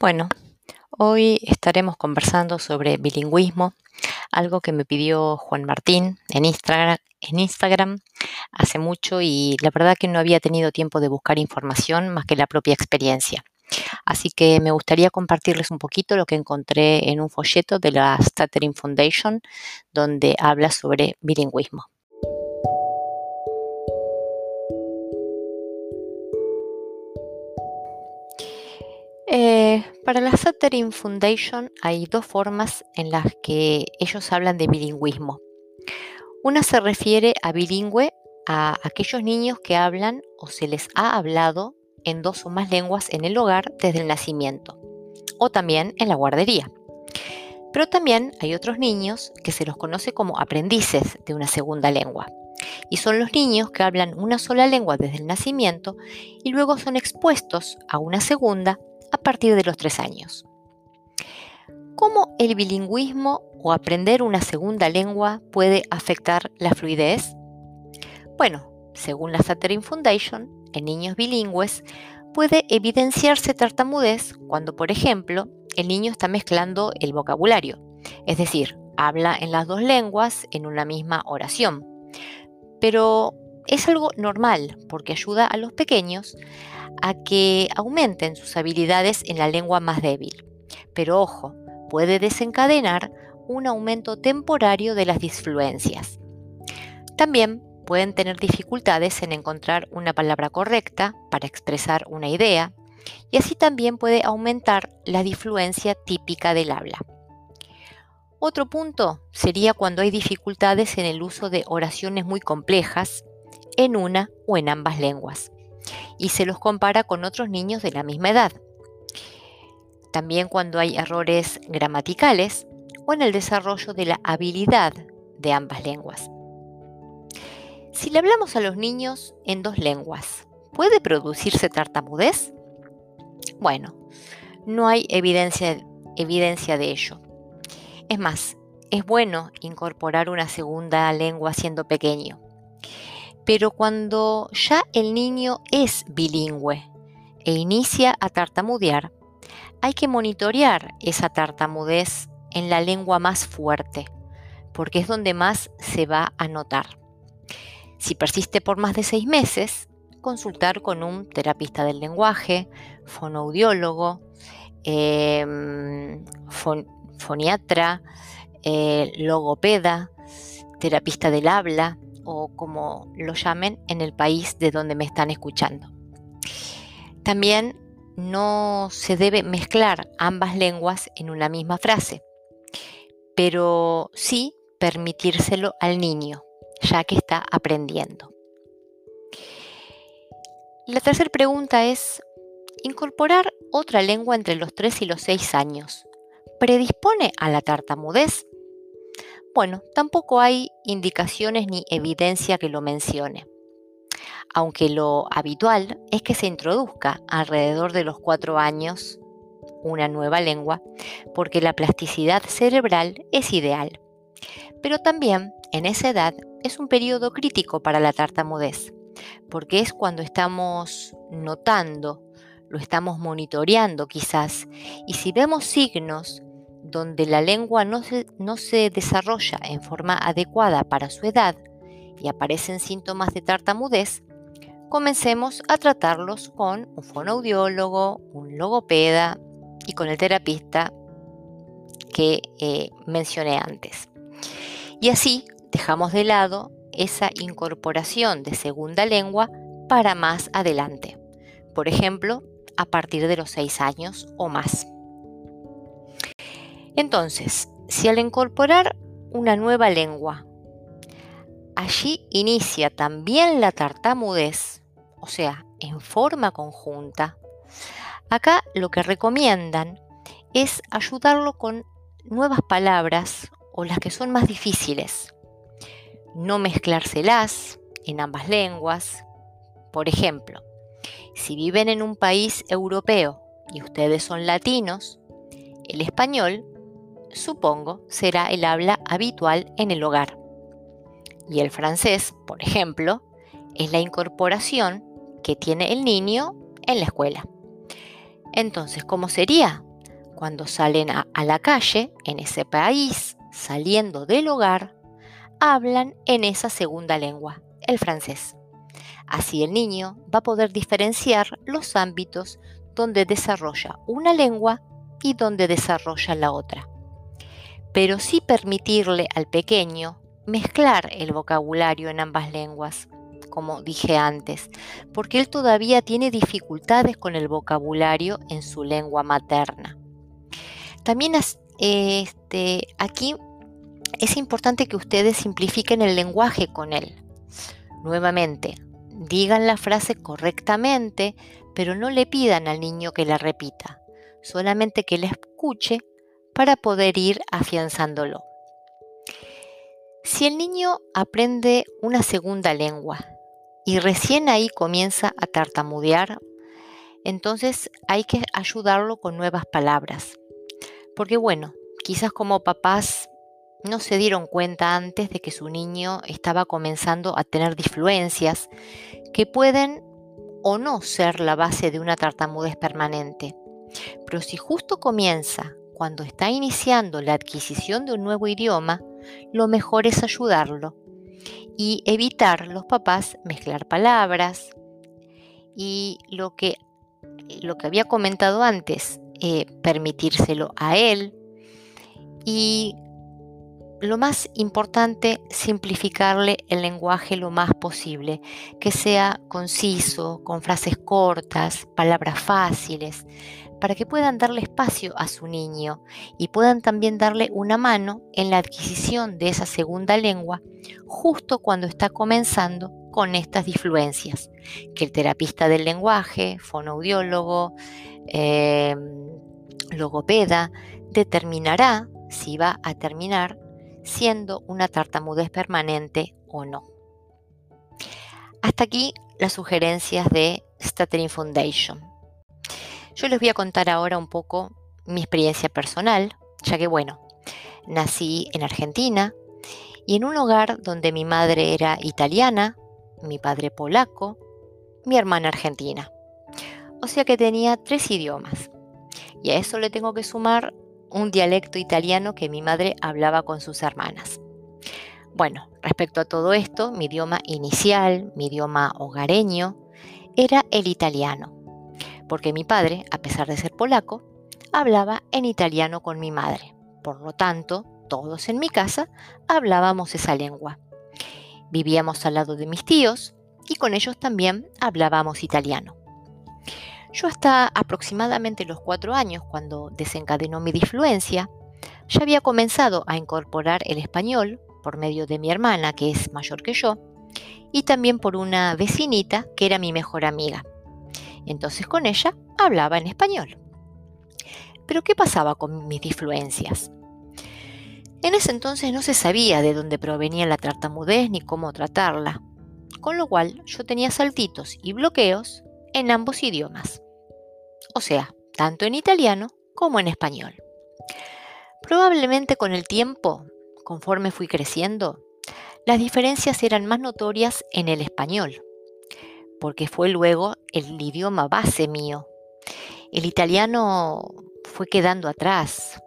Bueno, hoy estaremos conversando sobre bilingüismo, algo que me pidió Juan Martín en Instagram, hace mucho y la verdad que no había tenido tiempo de buscar información más que la propia experiencia. Así que me gustaría compartirles un poquito lo que encontré en un folleto de la Stuttering Foundation donde habla sobre bilingüismo. Eh, para la Stuttering Foundation hay dos formas en las que ellos hablan de bilingüismo. Una se refiere a bilingüe a aquellos niños que hablan o se les ha hablado en dos o más lenguas en el hogar desde el nacimiento o también en la guardería. Pero también hay otros niños que se los conoce como aprendices de una segunda lengua. Y son los niños que hablan una sola lengua desde el nacimiento y luego son expuestos a una segunda a partir de los tres años. ¿Cómo el bilingüismo o aprender una segunda lengua puede afectar la fluidez? Bueno, según la Stuttering Foundation, en niños bilingües puede evidenciarse tartamudez cuando, por ejemplo, el niño está mezclando el vocabulario, es decir, habla en las dos lenguas en una misma oración. Pero es algo normal porque ayuda a los pequeños a que aumenten sus habilidades en la lengua más débil. Pero ojo, puede desencadenar un aumento temporario de las disfluencias. También pueden tener dificultades en encontrar una palabra correcta para expresar una idea y así también puede aumentar la disfluencia típica del habla. Otro punto sería cuando hay dificultades en el uso de oraciones muy complejas en una o en ambas lenguas y se los compara con otros niños de la misma edad. También cuando hay errores gramaticales o en el desarrollo de la habilidad de ambas lenguas. Si le hablamos a los niños en dos lenguas, ¿puede producirse tartamudez? Bueno, no hay evidencia, de ello. Es más, es bueno incorporar una segunda lengua siendo pequeño. Pero cuando ya el niño es bilingüe e inicia a tartamudear, hay que monitorear esa tartamudez en la lengua más fuerte, porque es donde más se va a notar. Si persiste por más de seis meses, consultar con un terapista del lenguaje, fonoaudiólogo, em, foniatra, eh, logopeda, terapista del habla, o como lo llamen en el país de donde me están escuchando. También no se debe mezclar ambas lenguas en una misma frase, pero sí permitírselo al niño, ya que está aprendiendo. La tercera pregunta es, ¿incorporar otra lengua entre los 3 y los 6 años predispone a la tartamudez? Bueno, tampoco hay indicaciones ni evidencia que lo mencione, aunque lo habitual es que se introduzca alrededor de los cuatro años una nueva lengua, porque la plasticidad cerebral es ideal. Pero también en esa edad es un periodo crítico para la tartamudez, porque es cuando estamos notando, lo estamos monitoreando quizás, y si vemos signos donde la lengua no se, desarrolla en forma adecuada para su edad y aparecen síntomas de tartamudez, comencemos a tratarlos con un fonoaudiólogo, un logopeda y con el terapista que eh, mencioné antes. Y así dejamos de lado esa incorporación de segunda lengua para más adelante, por ejemplo, a partir de los 6 años o más. Entonces, si al incorporar una nueva lengua, allí inicia también la tartamudez, o sea, en forma conjunta, acá lo que recomiendan es ayudarlo con nuevas palabras o las que son más difíciles. No mezclárselas en ambas lenguas. Por ejemplo, si viven en un país europeo y ustedes son latinos, el español supongo, será el habla habitual en el hogar. Y el francés, por ejemplo, es la incorporación que tiene el niño en la escuela. Entonces, ¿cómo sería? Cuando salen a, la calle, en ese país, saliendo del hogar, hablan en esa segunda lengua, el francés. Así el niño va a poder diferenciar los ámbitos donde desarrolla una lengua y donde desarrolla la otra. Pero sí permitirle al pequeño mezclar el vocabulario en ambas lenguas, como dije antes, porque él todavía tiene dificultades con el vocabulario en su lengua materna. También este, aquí es importante que ustedes simplifiquen el lenguaje con él. Nuevamente, digan la frase correctamente, pero no le pidan al niño que la repita, solamente que la escuche para poder ir afianzándolo. Si el niño aprende una segunda lengua y recién ahí comienza a tartamudear, entonces hay que ayudarlo con nuevas palabras. Porque bueno, quizás como papás no se dieron cuenta antes de que su niño estaba comenzando a tener disfluencias que pueden o no ser la base de una tartamudez permanente. Pero si justo comienza cuando está iniciando la adquisición de un nuevo idioma, lo mejor es ayudarlo y evitar los papás mezclar palabras. Y lo que, lo que había comentado antes, eh, permitírselo a él. Y lo más importante, simplificarle el lenguaje lo más posible, que sea conciso, con frases cortas, palabras fáciles, para que puedan darle espacio a su niño y puedan también darle una mano en la adquisición de esa segunda lengua justo cuando está comenzando con estas disfluencias, que el terapista del lenguaje, fonoaudiólogo, em, logopeda, determinará si va a terminar siendo una tartamudez permanente o no. Hasta aquí las sugerencias de Stuttering Foundation. Yo les voy a contar ahora un poco mi experiencia personal, ya que bueno, nací en Argentina y en un hogar donde mi madre era italiana, mi padre polaco, mi hermana argentina. O sea que tenía tres idiomas. Y a eso le tengo que sumar un dialecto italiano que mi madre hablaba con sus hermanas. Bueno, respecto a todo esto, mi idioma inicial, mi idioma hogareño, era el italiano porque mi padre, a pesar de ser polaco, hablaba en italiano con mi madre. Por lo tanto, todos en mi casa hablábamos esa lengua. Vivíamos al lado de mis tíos y con ellos también hablábamos italiano. Yo hasta aproximadamente los cuatro años, cuando desencadenó mi disfluencia, ya había comenzado a incorporar el español por medio de mi hermana, que es mayor que yo, y también por una vecinita que era mi mejor amiga. Entonces con ella hablaba en español. Pero ¿qué pasaba con mis disfluencias? En ese entonces no se sabía de dónde provenía la tartamudez ni cómo tratarla, con lo cual yo tenía saltitos y bloqueos en ambos idiomas, o sea, tanto en italiano como en español. Probablemente con el tiempo, conforme fui creciendo, las diferencias eran más notorias en el español, porque fue luego el idioma base mío. El italiano fue quedando atrás,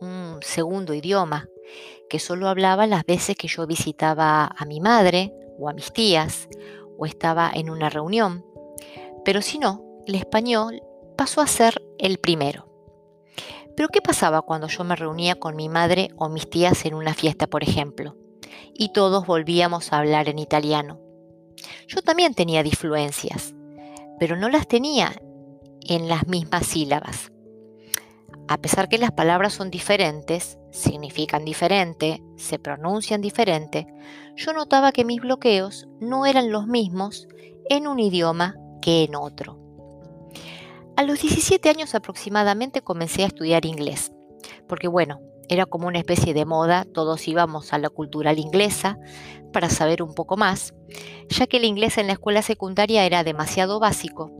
un segundo idioma, que solo hablaba las veces que yo visitaba a mi madre o a mis tías o estaba en una reunión. Pero si no, el español pasó a ser el primero. Pero ¿qué pasaba cuando yo me reunía con mi madre o mis tías en una fiesta, por ejemplo? Y todos volvíamos a hablar en italiano. Yo también tenía disfluencias, pero no las tenía en las mismas sílabas. A pesar que las palabras son diferentes, significan diferente, se pronuncian diferente, yo notaba que mis bloqueos no eran los mismos en un idioma que en otro. A los 17 años aproximadamente comencé a estudiar inglés, porque bueno, era como una especie de moda, todos íbamos a la cultural inglesa para saber un poco más, ya que el inglés en la escuela secundaria era demasiado básico,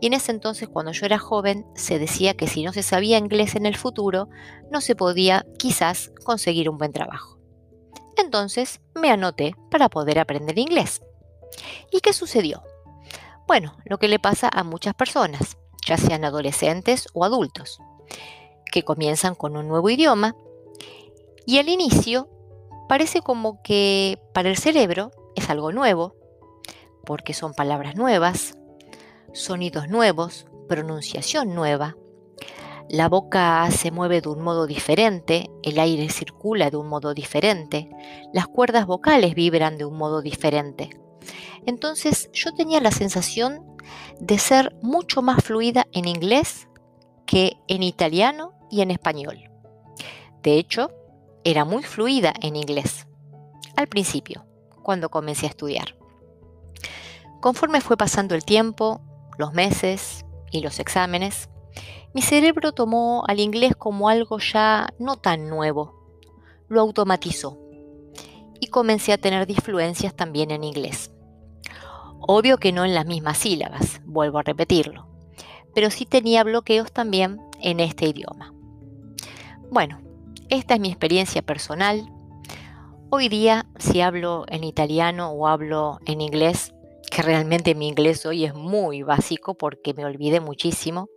y en ese entonces cuando yo era joven se decía que si no se sabía inglés en el futuro, no se podía quizás conseguir un buen trabajo. Entonces me anoté para poder aprender inglés. ¿Y qué sucedió? Bueno, lo que le pasa a muchas personas, ya sean adolescentes o adultos, que comienzan con un nuevo idioma y al inicio parece como que para el cerebro es algo nuevo, porque son palabras nuevas, sonidos nuevos, pronunciación nueva. La boca se mueve de un modo diferente, el aire circula de un modo diferente, las cuerdas vocales vibran de un modo diferente. Entonces yo tenía la sensación de ser mucho más fluida en inglés que en italiano y en español. De hecho, era muy fluida en inglés, al principio, cuando comencé a estudiar. Conforme fue pasando el tiempo, los meses y los exámenes, mi cerebro tomó al inglés como algo ya no tan nuevo, lo automatizó y comencé a tener disfluencias también en inglés. Obvio que no en las mismas sílabas, vuelvo a repetirlo, pero sí tenía bloqueos también en este idioma. Bueno, esta es mi experiencia personal. Hoy día, si hablo en italiano o hablo en inglés, que realmente mi inglés hoy es muy básico porque me olvidé muchísimo,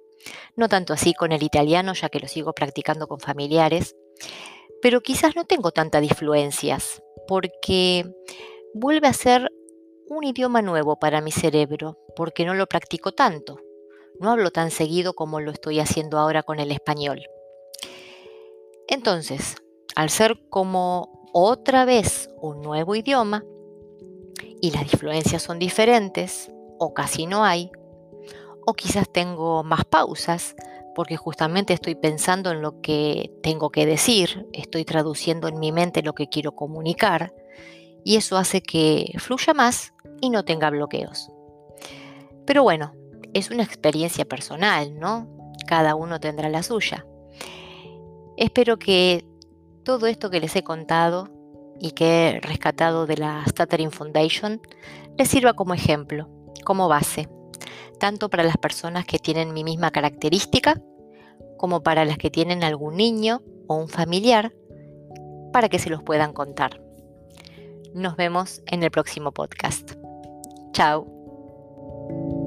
no tanto así con el italiano ya que lo sigo practicando con familiares, pero quizás no tengo tantas disfluencias porque vuelve a ser un idioma nuevo para mi cerebro porque no lo practico tanto. No hablo tan seguido como lo estoy haciendo ahora con el español. Entonces, al ser como otra vez un nuevo idioma, y las influencias son diferentes, o casi no hay, o quizás tengo más pausas, porque justamente estoy pensando en lo que tengo que decir, estoy traduciendo en mi mente lo que quiero comunicar, y eso hace que fluya más y no tenga bloqueos. Pero bueno, es una experiencia personal, ¿no? Cada uno tendrá la suya. Espero que todo esto que les he contado y que he rescatado de la Stuttering Foundation les sirva como ejemplo, como base, tanto para las personas que tienen mi misma característica, como para las que tienen algún niño o un familiar, para que se los puedan contar. Nos vemos en el próximo podcast. Chao.